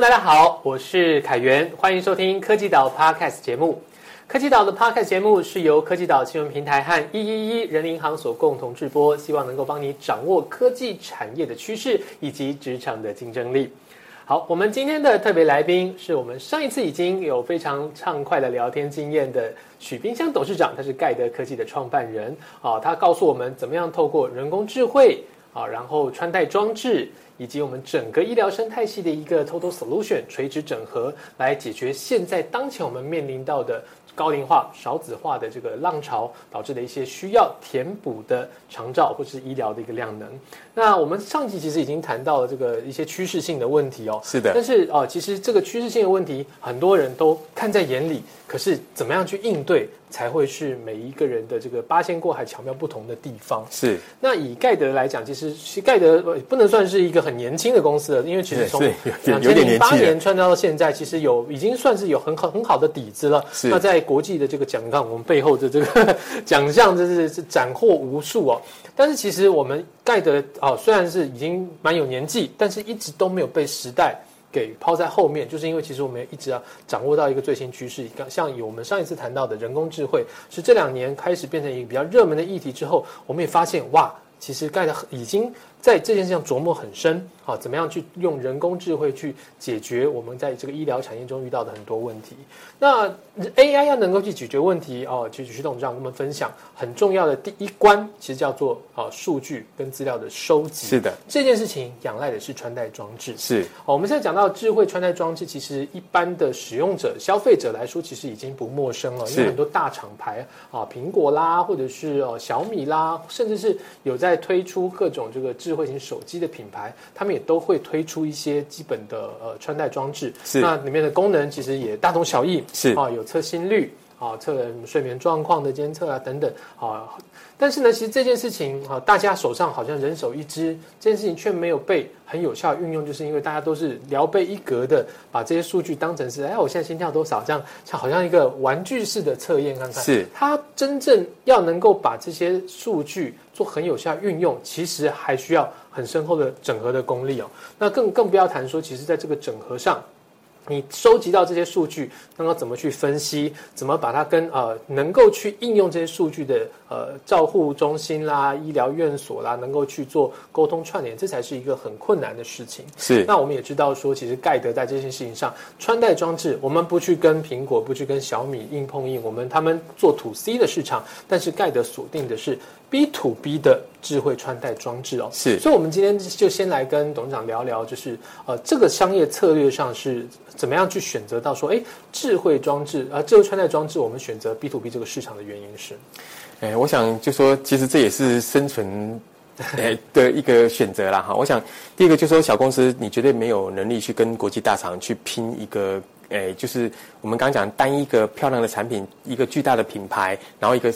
大家好，我是凯源，欢迎收听科技岛 Podcast 节目。科技岛的 Podcast 节目是由科技岛新闻平台和一一一人民银行所共同制播，希望能够帮你掌握科技产业的趋势以及职场的竞争力。好，我们今天的特别来宾是我们上一次已经有非常畅快的聊天经验的许冰箱董事长，他是盖德科技的创办人啊，他告诉我们怎么样透过人工智慧啊，然后穿戴装置。以及我们整个医疗生态系的一个 total solution 垂直整合，来解决现在当前我们面临到的高龄化、少子化的这个浪潮导致的一些需要填补的长照或是医疗的一个量能。那我们上集其实已经谈到了这个一些趋势性的问题哦，是的。但是哦，其实这个趋势性的问题，很多人都看在眼里，可是怎么样去应对？才会是每一个人的这个八仙过海巧妙不同的地方。是。那以盖德来讲，其实是盖德不能算是一个很年轻的公司了，因为其实从两千零八年创造到现在，其实有已经算是有很好很好的底子了。是。那在国际的这个奖，项我们背后的这个 奖项，真是是斩获无数哦。但是其实我们盖德哦，虽然是已经蛮有年纪，但是一直都没有被时代。给抛在后面，就是因为其实我们一直要掌握到一个最新趋势，刚像以我们上一次谈到的人工智慧，是这两年开始变成一个比较热门的议题之后，我们也发现哇，其实盖的已经在这件事上琢磨很深。啊，怎么样去用人工智慧去解决我们在这个医疗产业中遇到的很多问题？那 AI 要能够去解决问题哦，其实徐董事长跟我们分享很重要的第一关，其实叫做啊数据跟资料的收集。是的，这件事情仰赖的是穿戴装置。是，哦，我们现在讲到智慧穿戴装置，其实一般的使用者、消费者来说，其实已经不陌生了，因为很多大厂牌啊，苹果啦，或者是哦小米啦，甚至是有在推出各种这个智慧型手机的品牌，他们。也都会推出一些基本的呃穿戴装置，是。那里面的功能其实也大同小异，是。啊，有测心率啊，测睡眠状况的监测啊等等啊。但是呢，其实这件事情啊，大家手上好像人手一支，这件事情却没有被很有效运用，就是因为大家都是聊备一格的，把这些数据当成是，哎，我现在心跳多少，这样像好像一个玩具式的测验看看。是它真正要能够把这些数据做很有效运用，其实还需要很深厚的整合的功力哦。那更更不要谈说，其实在这个整合上。你收集到这些数据，那么怎么去分析？怎么把它跟呃能够去应用这些数据的呃照护中心啦、医疗院所啦，能够去做沟通串联，这才是一个很困难的事情。是。那我们也知道说，其实盖德在这件事情上，穿戴装置，我们不去跟苹果，不去跟小米硬碰硬，我们他们做 to C 的市场，但是盖德锁定的是 B to B 的智慧穿戴装置哦。是。所以，我们今天就先来跟董事长聊聊，就是呃这个商业策略上是。怎么样去选择到说，哎，智慧装置啊，智慧穿戴装置，我们选择 B to B 这个市场的原因是，哎，我想就说，其实这也是生存，哎的一个选择啦哈。我想第一个就说，小公司你绝对没有能力去跟国际大厂去拼一个。诶，就是我们刚讲单一个漂亮的产品，一个巨大的品牌，然后一个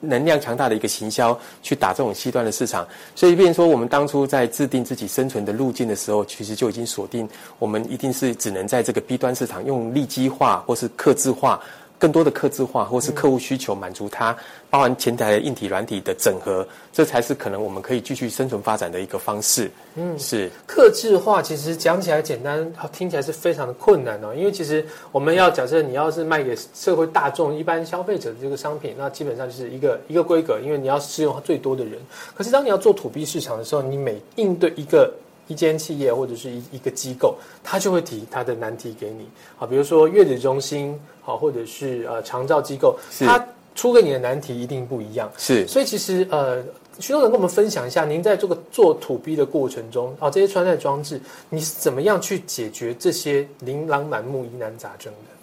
能量强大的一个行销，去打这种西端的市场。所以，变说我们当初在制定自己生存的路径的时候，其实就已经锁定，我们一定是只能在这个 B 端市场用利基化或是刻字化。更多的客制化，或是客户需求满足它，包含前台的硬体、软体的整合，这才是可能我们可以继续生存发展的一个方式。嗯，是客制化，其实讲起来简单，听起来是非常的困难哦。因为其实我们要假设你要是卖给社会大众、一般消费者的这个商品，那基本上就是一个一个规格，因为你要适用最多的人。可是当你要做土 B 市场的时候，你每应对一个一间企业或者是一一个机构，他就会提他的难题给你啊，比如说月子中心。好，或者是呃长照机构，他出给你的难题一定不一样。是，所以其实呃，徐总能跟我们分享一下，您在这个做土逼的过程中，啊，这些穿戴装置，你是怎么样去解决这些琳琅满目疑难杂症的？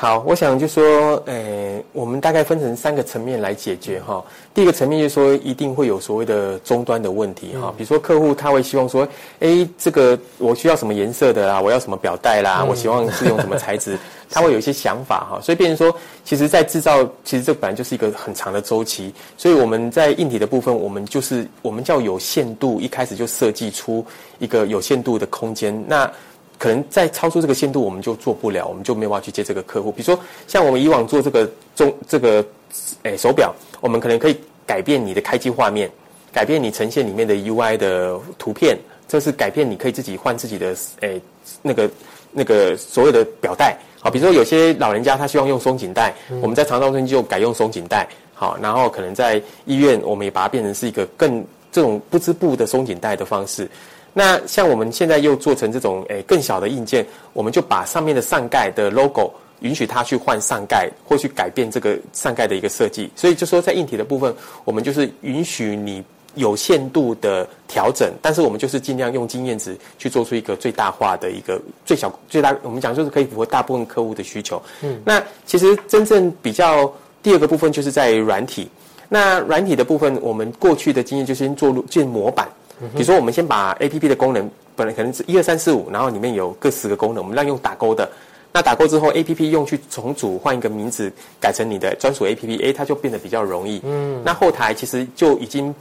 好，我想就说，呃，我们大概分成三个层面来解决哈。第一个层面就是说，一定会有所谓的终端的问题哈，比如说客户他会希望说，哎，这个我需要什么颜色的啦，我要什么表带啦，我希望是用什么材质，他会有一些想法哈。所以变成说，其实，在制造，其实这本来就是一个很长的周期。所以我们在硬体的部分，我们就是我们叫有限度，一开始就设计出一个有限度的空间。那可能在超出这个限度，我们就做不了，我们就没有办法去接这个客户。比如说，像我们以往做这个中这个诶手表，我们可能可以改变你的开机画面，改变你呈现里面的 UI 的图片，这是改变你可以自己换自己的诶那个那个所谓的表带。好，比如说有些老人家他希望用松紧带，我们在肠道中心就改用松紧带。好，然后可能在医院，我们也把它变成是一个更这种不织布的松紧带的方式。那像我们现在又做成这种诶更小的硬件，我们就把上面的上盖的 logo 允许它去换上盖，或去改变这个上盖的一个设计。所以就说在硬体的部分，我们就是允许你有限度的调整，但是我们就是尽量用经验值去做出一个最大化的一个最小最大，我们讲就是可以符合大部分客户的需求。嗯，那其实真正比较。第二个部分就是在软体，那软体的部分，我们过去的经验就先做建模板。比如说，我们先把 A P P 的功能，本来可能是一二三四五，然后里面有各十个功能，我们让用打勾的。那打勾之后，A P P 用去重组，换一个名字，改成你的专属 A P P，哎，它就变得比较容易。嗯，那后台其实就已经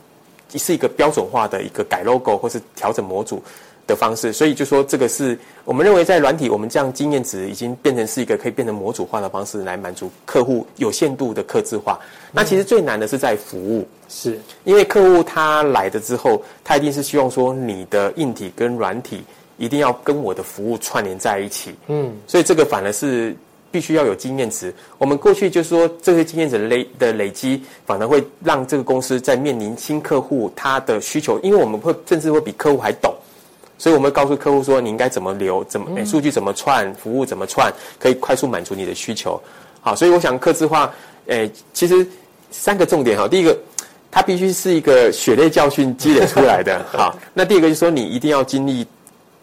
是一个标准化的一个改 logo 或是调整模组。的方式，所以就说这个是我们认为在软体，我们这样经验值已经变成是一个可以变成模组化的方式来满足客户有限度的客制化。那其实最难的是在服务，是因为客户他来的之后，他一定是希望说你的硬体跟软体一定要跟我的服务串联在一起。嗯，所以这个反而是必须要有经验值。我们过去就是说这些经验值累的累积，反而会让这个公司在面临新客户他的需求，因为我们会甚至会比客户还懂。所以我们告诉客户说，你应该怎么留，怎么数据怎么串，服务怎么串，可以快速满足你的需求。好，所以我想客制化，诶，其实三个重点哈。第一个，它必须是一个血泪教训积累出来的。好，那第二个就是说，你一定要经历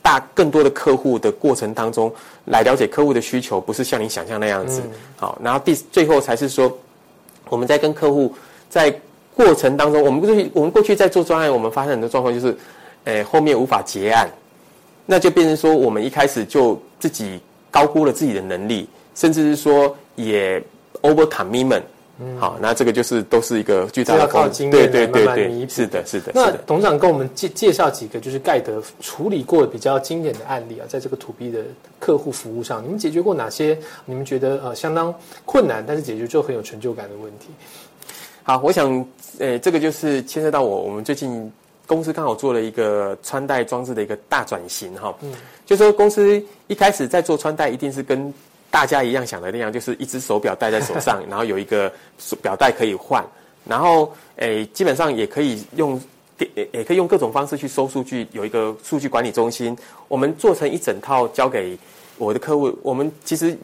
大更多的客户的过程当中，来了解客户的需求，不是像你想象那样子。好，然后第最后才是说，我们在跟客户在过程当中，我们过去我们过去在做专案，我们发现很多状况就是。诶，后面无法结案，那就变成说，我们一开始就自己高估了自己的能力，甚至是说也 over commitment。嗯，好，那这个就是都是一个巨大的靠经验对对对，是的，是的。那董事长跟我们介介绍几个就是盖德处理过比较经典的案例啊，在这个 to B 的客户服务上，你们解决过哪些？你们觉得呃相当困难，但是解决就很有成就感的问题？好，我想，诶，这个就是牵涉到我我们最近。公司刚好做了一个穿戴装置的一个大转型，哈，嗯，就说公司一开始在做穿戴，一定是跟大家一样想的那样，就是一只手表戴在手上，然后有一个表带可以换，然后诶，基本上也可以用，也也可以用各种方式去收数据，有一个数据管理中心，我们做成一整套交给我的客户。我们其实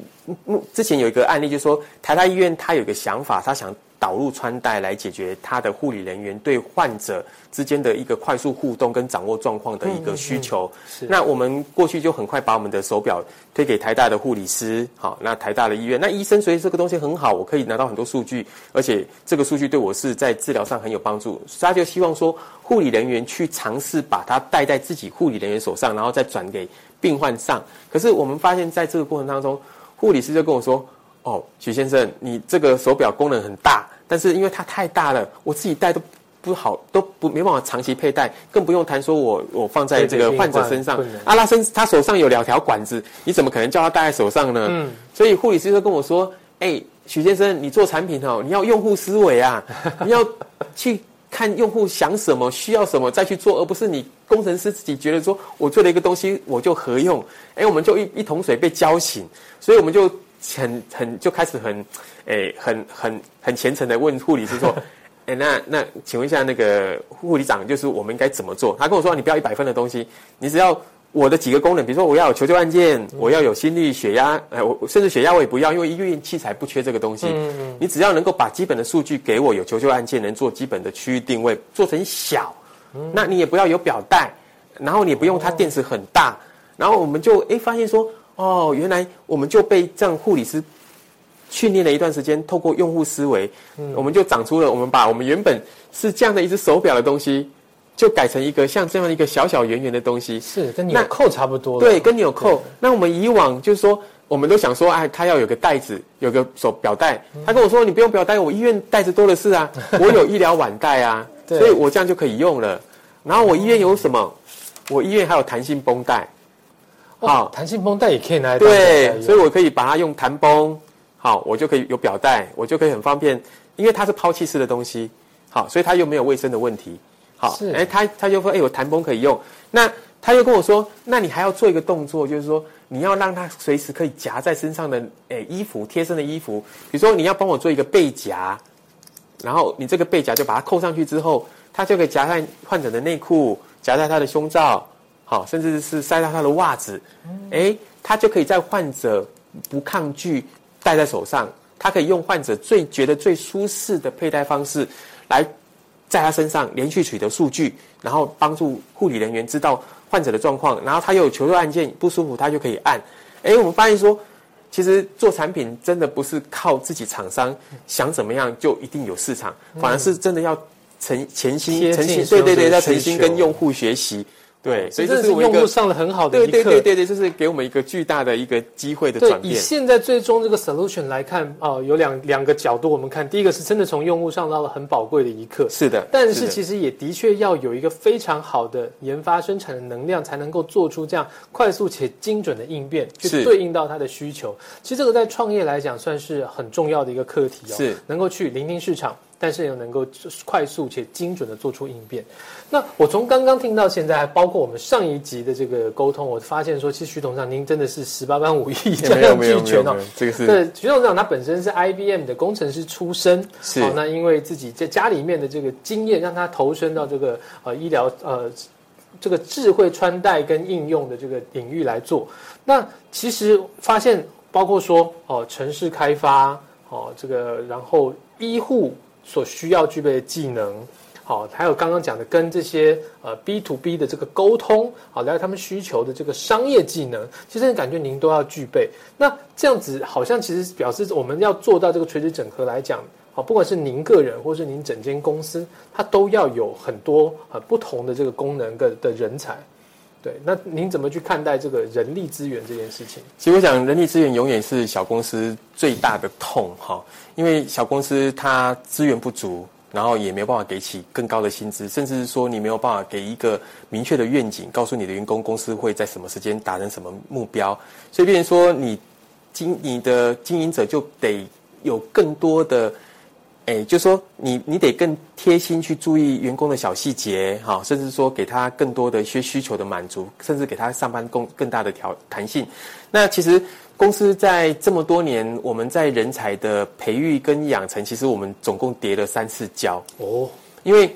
之前有一个案例，就是说台大医院他有个想法，他想。导入穿戴来解决他的护理人员对患者之间的一个快速互动跟掌握状况的一个需求。是。那我们过去就很快把我们的手表推给台大的护理师，好，那台大的医院，那医生所以这个东西很好，我可以拿到很多数据，而且这个数据对我是在治疗上很有帮助。他就希望说护理人员去尝试把它戴在自己护理人员手上，然后再转给病患上。可是我们发现在这个过程当中，护理师就跟我说。哦，许先生，你这个手表功能很大，但是因为它太大了，我自己戴都不好，都不没办法长期佩戴，更不用谈说我我放在这个患者身上。阿拉森他手上有两条管子，你怎么可能叫他戴在手上呢？嗯，所以护理师就跟我说：“哎，许先生，你做产品哦，你要用户思维啊，你要去看用户想什么，需要什么再去做，而不是你工程师自己觉得说我做了一个东西我就合用。哎，我们就一一桶水被浇醒，所以我们就。”很很就开始很，诶，很很很虔诚的问护理师说，诶，那那请问一下那个护理长，就是我们应该怎么做？他跟我说，你不要一百分的东西，你只要我的几个功能，比如说我要有求救按键，我要有心率、血压，哎，我甚至血压我也不要，因为医院器材不缺这个东西。嗯嗯。你只要能够把基本的数据给我，有求救按键，能做基本的区域定位，做成小，那你也不要有表带，然后你不用它电池很大，然后我们就诶发现说。哦，原来我们就被这样护理师训练了一段时间，透过用户思维，我们就长出了我们把我们原本是这样的一只手表的东西，就改成一个像这样一个小小圆圆的东西，是跟纽扣差不多。对，跟纽扣。那我们以往就是说，我们都想说，哎，他要有个袋子，有个手表带。他跟我说，你不用表带，我医院袋子多的是啊，我有医疗腕带啊，所以我这样就可以用了。然后我医院有什么？我医院还有弹性绷带。好，弹性绷带也可以拿来对，所以我可以把它用弹绷，好，我就可以有表带，我就可以很方便，因为它是抛弃式的东西，好，所以它又没有卫生的问题，好，哎，他他就说，哎，我弹绷可以用，那他又跟我说，那你还要做一个动作，就是说你要让它随时可以夹在身上的诶衣服贴身的衣服，比如说你要帮我做一个背夹，然后你这个背夹就把它扣上去之后，它就可以夹在患者的内裤，夹在他的胸罩，好，甚至是塞到他的袜子，哎，他就可以在患者不抗拒戴在手上，他可以用患者最觉得最舒适的佩戴方式来。在他身上连续取得数据，然后帮助护理人员知道患者的状况，然后他又有求救按键不舒服，他就可以按。哎，我们发现说，其实做产品真的不是靠自己厂商想怎么样就一定有市场，反而是真的要诚潜心诚心对对对，要诚心跟用户学习。对，所以这是用户上了很好的一课。对对对对对，就是给我们一个巨大的一个机会的转变。以现在最终这个 solution 来看，哦，有两两个角度我们看。第一个是真的从用户上到了很宝贵的一课。是的。但是其实也的确要有一个非常好的研发生产的能量，才能够做出这样快速且精准的应变，去对应到它的需求。其实这个在创业来讲算是很重要的一个课题哦。是。能够去聆听市场。但是又能够快速且精准的做出应变。那我从刚刚听到现在，还包括我们上一集的这个沟通，我发现说，其实徐董事长您真的是十八般武艺这样俱全哦。这个是对徐董事长他本身是 IBM 的工程师出身，是那因为自己在家里面的这个经验，让他投身到这个呃医疗呃这个智慧穿戴跟应用的这个领域来做。那其实发现，包括说哦城市开发哦这个，然后医护。所需要具备的技能，好，还有刚刚讲的跟这些呃 B to B 的这个沟通，好，了解他们需求的这个商业技能，其实感觉您都要具备。那这样子好像其实表示我们要做到这个垂直整合来讲，好，不管是您个人或是您整间公司，它都要有很多呃不同的这个功能的的人才。对，那您怎么去看待这个人力资源这件事情？其实我想，人力资源永远是小公司最大的痛哈，因为小公司它资源不足，然后也没有办法给起更高的薪资，甚至是说你没有办法给一个明确的愿景，告诉你的员工公司会在什么时间达成什么目标，所以变成说你经你的经营者就得有更多的。哎，就说你你得更贴心去注意员工的小细节，哈，甚至说给他更多的一些需求的满足，甚至给他上班更更大的调弹性。那其实公司在这么多年，我们在人才的培育跟养成，其实我们总共叠了三次跤哦，因为。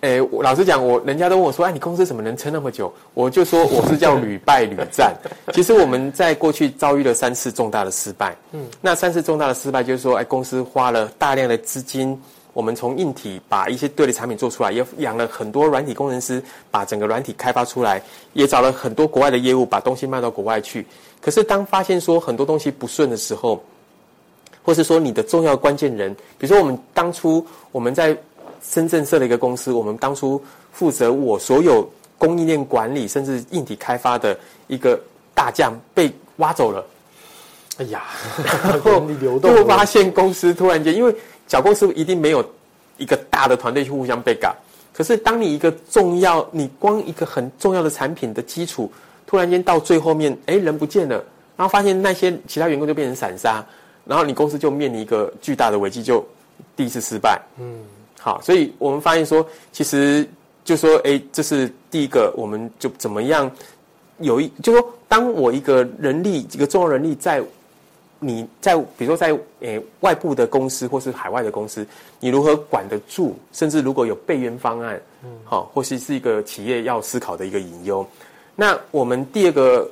诶，老实讲，我人家都问我说：“哎，你公司怎么能撑那么久？”我就说我是叫屡败屡战。其实我们在过去遭遇了三次重大的失败。嗯，那三次重大的失败就是说，哎，公司花了大量的资金，我们从硬体把一些对的产品做出来，也养了很多软体工程师，把整个软体开发出来，也找了很多国外的业务，把东西卖到国外去。可是当发现说很多东西不顺的时候，或是说你的重要关键人，比如说我们当初我们在。深圳设了一个公司，我们当初负责我所有供应链管理，甚至硬体开发的一个大将被挖走了。哎呀，然后又发现公司突然间，因为小公司一定没有一个大的团队去互相被搞。可是当你一个重要，你光一个很重要的产品的基础，突然间到最后面，哎，人不见了，然后发现那些其他员工就变成散沙，然后你公司就面临一个巨大的危机，就第一次失败。嗯。好，所以我们发现说，其实就说，哎，这是第一个，我们就怎么样有一，就说，当我一个人力，一个重要人力在你在，比如说在诶外部的公司或是海外的公司，你如何管得住？甚至如果有备援方案，嗯，好，或是是一个企业要思考的一个隐忧。那我们第二个，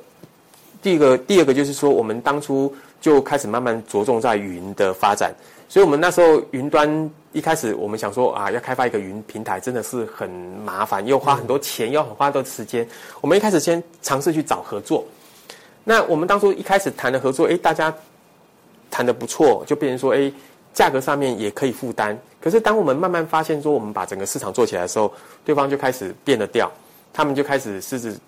第一个，第二个就是说，我们当初就开始慢慢着重在云的发展。所以，我们那时候云端一开始，我们想说啊，要开发一个云平台，真的是很麻烦，又花很多钱，又很花很多时间。我们一开始先尝试去找合作。那我们当初一开始谈的合作，哎，大家谈的不错，就变成说，哎，价格上面也可以负担。可是，当我们慢慢发现说，我们把整个市场做起来的时候，对方就开始变了调，他们就开始狮子。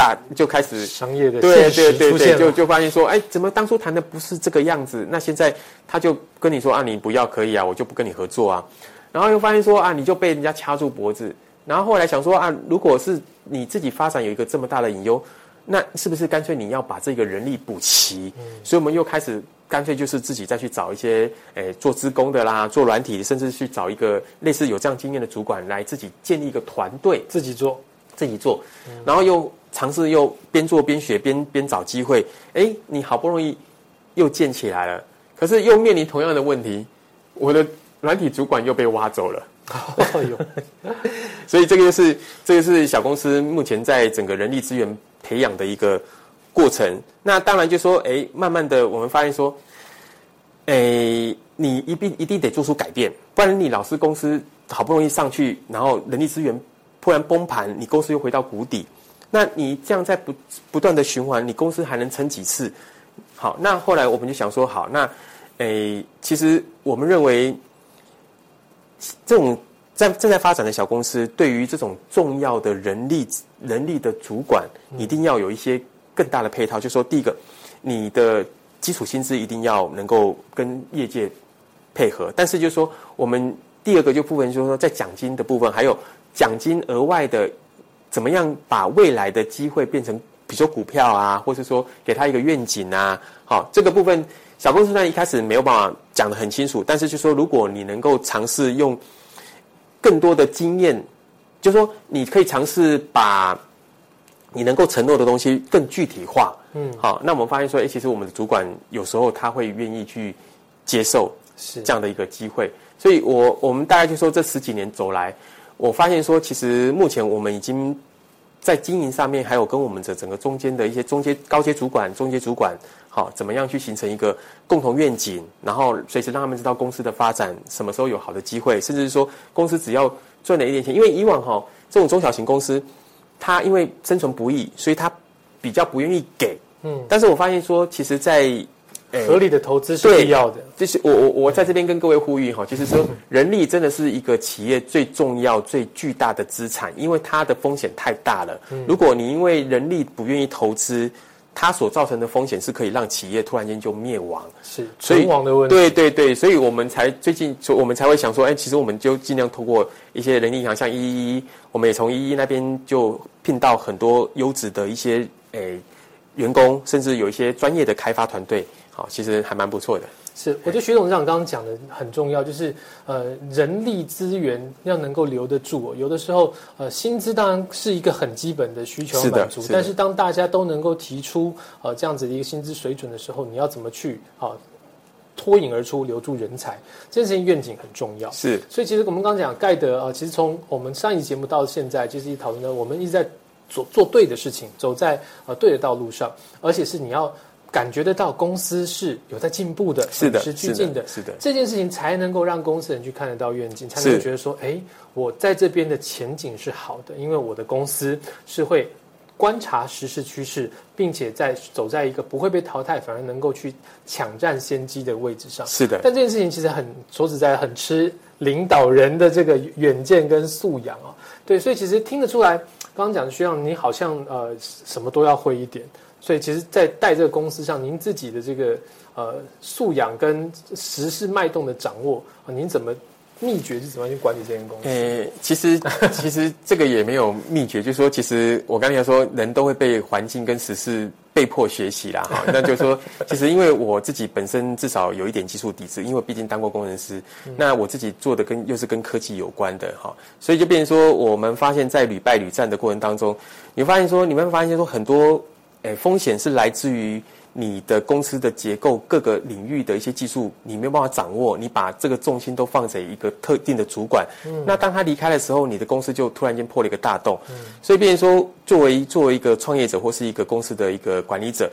大就开始商业的对对对对，就就发现说，哎，怎么当初谈的不是这个样子？那现在他就跟你说啊，你不要可以啊，我就不跟你合作啊。然后又发现说啊，你就被人家掐住脖子。然后后来想说啊，如果是你自己发展有一个这么大的隐忧，那是不是干脆你要把这个人力补齐？所以我们又开始干脆就是自己再去找一些诶做资工的啦，做软体，甚至去找一个类似有这样经验的主管来自己建立一个团队，自己做。自己做，然后又尝试又边做边学边边找机会，哎，你好不容易又建起来了，可是又面临同样的问题，我的软体主管又被挖走了。哎呦，所以这个就是这个是小公司目前在整个人力资源培养的一个过程。那当然就说，哎，慢慢的我们发现说，哎，你一定一定得做出改变，不然你老是公司好不容易上去，然后人力资源突然崩盘，你公司又回到谷底，那你这样在不不断的循环，你公司还能撑几次？好，那后来我们就想说，好，那诶，其实我们认为。这种在正在发展的小公司，对于这种重要的人力人力的主管，一定要有一些更大的配套。就说第一个，你的基础薪资一定要能够跟业界配合。但是就说我们第二个就部分就是说，在奖金的部分，还有奖金额外的，怎么样把未来的机会变成，比如说股票啊，或是说给他一个愿景啊，好，这个部分。小公司呢一开始没有办法讲得很清楚，但是就说如果你能够尝试用更多的经验，就说你可以尝试把你能够承诺的东西更具体化，嗯，好，那我们发现说，哎，其实我们的主管有时候他会愿意去接受是这样的一个机会，所以我我们大概就说这十几年走来，我发现说，其实目前我们已经在经营上面，还有跟我们的整个中间的一些中间高阶主管、中阶主管。好，怎么样去形成一个共同愿景，然后随时让他们知道公司的发展什么时候有好的机会，甚至是说公司只要赚了一点钱，因为以往哈这种中小型公司，它因为生存不易，所以它比较不愿意给。嗯，但是我发现说，其实，在合理的投资是必要的。就是我我我在这边跟各位呼吁哈，就是说人力真的是一个企业最重要、最巨大的资产，因为它的风险太大了。如果你因为人力不愿意投资，它所造成的风险是可以让企业突然间就灭亡，是存亡的问题。对对对，所以我们才最近，我们才会想说，哎，其实我们就尽量通过一些人力银行，像一一一，我们也从一一那边就聘到很多优质的一些诶员工，甚至有一些专业的开发团队，好，其实还蛮不错的。是，我觉得徐董事长刚刚讲的很重要，就是呃，人力资源要能够留得住。有的时候，呃，薪资当然是一个很基本的需求满足，但是当大家都能够提出呃这样子的一个薪资水准的时候，你要怎么去啊脱颖而出，留住人才？这件事情愿景很重要。是，所以其实我们刚刚讲盖德啊，其实从我们上一集节目到现在，就是一讨论呢，我们一直在做做对的事情，走在呃对的道路上，而且是你要。感觉得到公司是有在进步的，是的，是趋近的，是的。这件事情才能够让公司人去看得到愿景，才能够觉得说，哎，我在这边的前景是好的，因为我的公司是会观察时事趋势，并且在走在一个不会被淘汰，反而能够去抢占先机的位置上。是的。但这件事情其实很说实在，很吃领导人的这个远见跟素养啊。对，所以其实听得出来，刚刚讲的需要你好像呃什么都要会一点。所以，其实，在带这个公司上，您自己的这个呃素养跟时事脉动的掌握啊，您怎么秘诀是怎么样去管理这间公司？呃，其实 其实这个也没有秘诀，就是说，其实我刚才说，人都会被环境跟时事被迫学习啦，哈。那就是说，其实因为我自己本身至少有一点技术底子，因为毕竟当过工程师，那我自己做的跟又是跟科技有关的哈，所以就变成说，我们发现，在屡败屡战的过程当中，你发现说，你们发现说很多。诶，风险是来自于你的公司的结构各个领域的一些技术，你没有办法掌握。你把这个重心都放在一个特定的主管，嗯那当他离开的时候，你的公司就突然间破了一个大洞。所以，变成说，作为作为一个创业者或是一个公司的一个管理者，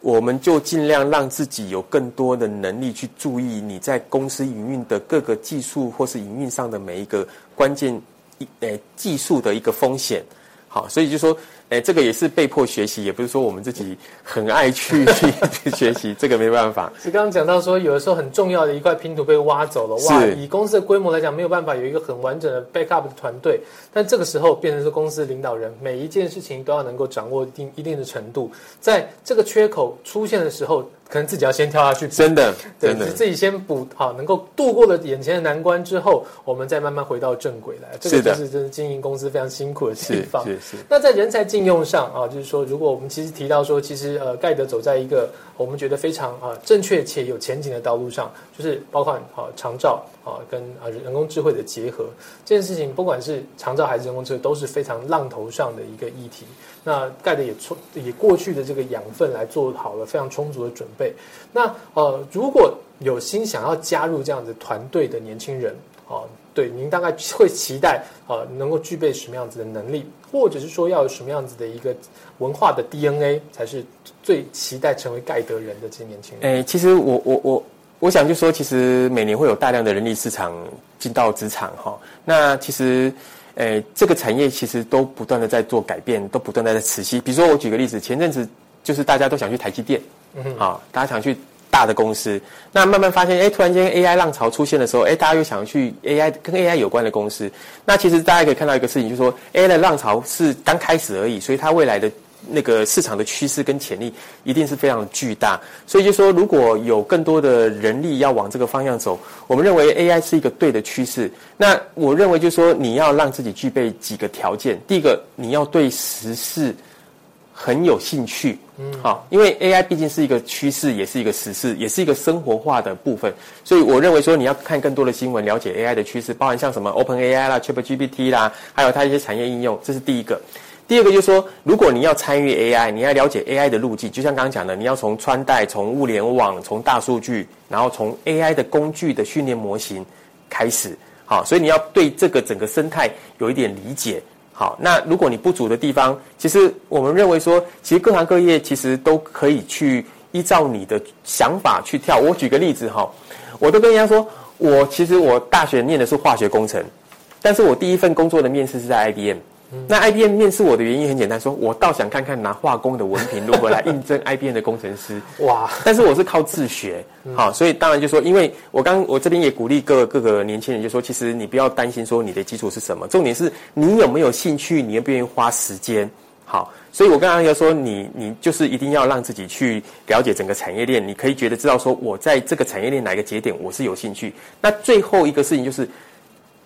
我们就尽量让自己有更多的能力去注意你在公司营运的各个技术或是营运上的每一个关键一诶技术的一个风险。好，所以就说。哎，这个也是被迫学习，也不是说我们自己很爱去去学习，这个没办法。是刚刚讲到说，有的时候很重要的一块拼图被挖走了，哇！以公司的规模来讲，没有办法有一个很完整的 backup 的团队。但这个时候变成是公司领导人，每一件事情都要能够掌握一定一定的程度，在这个缺口出现的时候。可能自己要先跳下去，真的，对，真的自己先补好，能够度过了眼前的难关之后，我们再慢慢回到正轨来。这个就是真的经营公司非常辛苦的地方。是是，那在人才禁用上啊，就是说，如果我们其实提到说，其实呃，盖德走在一个我们觉得非常啊正确且有前景的道路上，就是包括啊长照啊跟啊人工智慧的结合这件事情，不管是长照还是人工智慧，都是非常浪头上的一个议题。那盖德也充也过去的这个养分来做好了非常充足的准备。那呃，如果有心想要加入这样子团队的年轻人，哦、对，您大概会期待啊能够具备什么样子的能力，或者是说要有什么样子的一个文化的 DNA，才是最期待成为盖德人的这些年轻人。诶，其实我我我我想就说，其实每年会有大量的人力市场进到职场哈。那其实，诶，这个产业其实都不断的在做改变，都不断的在持续。比如说，我举个例子，前阵子就是大家都想去台积电，嗯，好，大家想去大的公司，那慢慢发现，哎，突然间 AI 浪潮出现的时候，哎，大家又想去 AI 跟 AI 有关的公司。那其实大家可以看到一个事情，就是说 AI 的浪潮是刚开始而已，所以它未来的那个市场的趋势跟潜力一定是非常巨大。所以就说，如果有更多的人力要往这个方向走，我们认为 AI 是一个对的趋势。那我认为就是说，你要让自己具备几个条件。第一个，你要对时事很有兴趣，嗯，好，因为 AI 毕竟是一个趋势，也是一个时事，也是一个生活化的部分，所以我认为说你要看更多的新闻，了解 AI 的趋势，包含像什么 Open AI 啦、ChatGPT 啦，还有它一些产业应用，这是第一个。第二个就是说，如果你要参与 AI，你要了解 AI 的路径，就像刚刚讲的，你要从穿戴、从物联网、从大数据，然后从 AI 的工具的训练模型开始，好，所以你要对这个整个生态有一点理解。好，那如果你不足的地方，其实我们认为说，其实各行各业其实都可以去依照你的想法去跳。我举个例子哈，我都跟人家说，我其实我大学念的是化学工程，但是我第一份工作的面试是在 IBM。那 IBM 面试我的原因很简单，说我倒想看看拿化工的文凭如何来应征 IBM 的工程师。哇，但是我是靠自学，好，所以当然就说，因为我刚我这边也鼓励各各个年轻人，就说其实你不要担心说你的基础是什么，重点是你有没有兴趣，你愿不愿意花时间。好，所以我刚刚要说，你你就是一定要让自己去了解整个产业链，你可以觉得知道说我在这个产业链哪个节点我是有兴趣。那最后一个事情就是。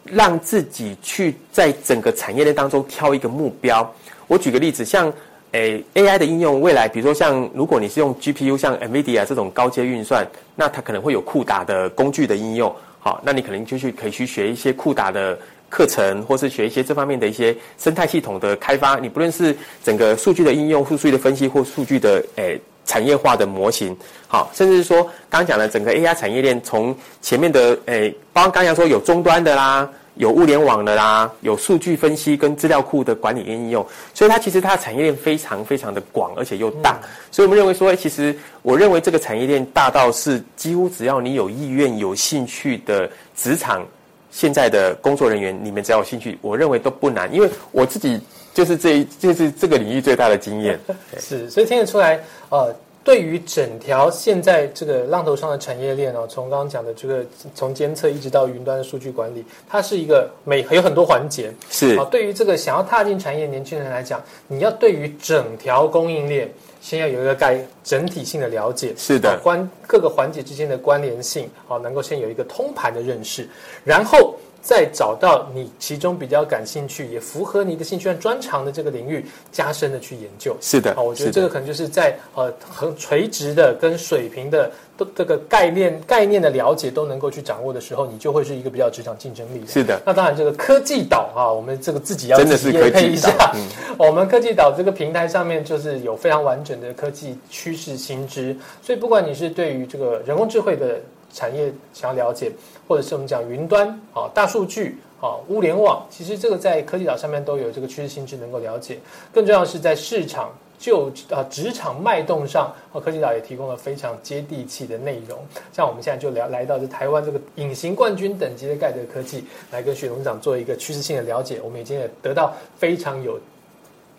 让自己去在整个产业链当中挑一个目标。我举个例子，像诶 AI 的应用，未来比如说像如果你是用 GPU，像 NVIDIA 这种高阶运算，那它可能会有酷打的工具的应用。好，那你可能就去可以去学一些酷打的课程，或是学一些这方面的一些生态系统的开发。你不论是整个数据的应用、数据的分析或数据的诶。产业化的模型，好，甚至是说刚刚讲的整个 AI 产业链，从前面的诶，包括刚才说有终端的啦，有物联网的啦，有数据分析跟资料库的管理应用，所以它其实它的产业链非常非常的广，而且又大，所以我们认为说，其实我认为这个产业链大到是几乎只要你有意愿、有兴趣的职场现在的工作人员，你们只要有兴趣，我认为都不难，因为我自己就是这一就是这个领域最大的经验。是，所以听得出来，呃，对于整条现在这个浪头上的产业链哦，从刚刚讲的这个从监测一直到云端的数据管理，它是一个每有很多环节。是啊，对于这个想要踏进产业的年轻人来讲，你要对于整条供应链先要有一个概整体性的了解，是的啊关各个环节之间的关联性啊，能够先有一个通盘的认识，然后再找到你其中比较感兴趣，也符合你的兴趣和专长的这个领域，加深的去研究。是的啊，我觉得这个可能就是在呃很垂直的跟水平的都这个概念概念的了解都能够去掌握的时候，你就会是一个比较职场竞争力的。是的，那当然，这个科技岛啊，我们这个自己要真的是自己业配科技一下 我们科技岛这个平台上面就是有非常完整的科技趋势新知，所以不管你是对于这个人工智慧的产业想要了解，或者是我们讲云端啊、大数据啊、物联网，其实这个在科技岛上面都有这个趋势性质能够了解。更重要的是在市场就啊职场脉动上，啊科技岛也提供了非常接地气的内容。像我们现在就聊来到这台湾这个隐形冠军等级的盖德科技，来跟许董事长做一个趋势性的了解。我们已经也得到非常有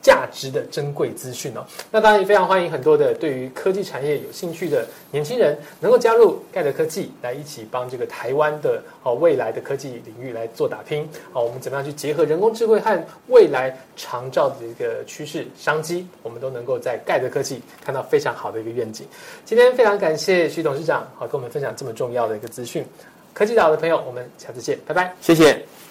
价值的珍贵资讯哦。那当然也非常欢迎很多的对于科技产业有兴趣的年轻人能够加入盖德科技，来一起帮这个台湾的哦未来的科技领域来做打拼。好，我们怎么样去结合人工智慧和未来长照的一个趋势商机，我们都能够在盖德科技看到非常好的一个愿景。今天非常感谢徐董事长，好跟我们分享这么重要的一个资讯。科技岛的朋友，我们下次见，拜拜，谢谢。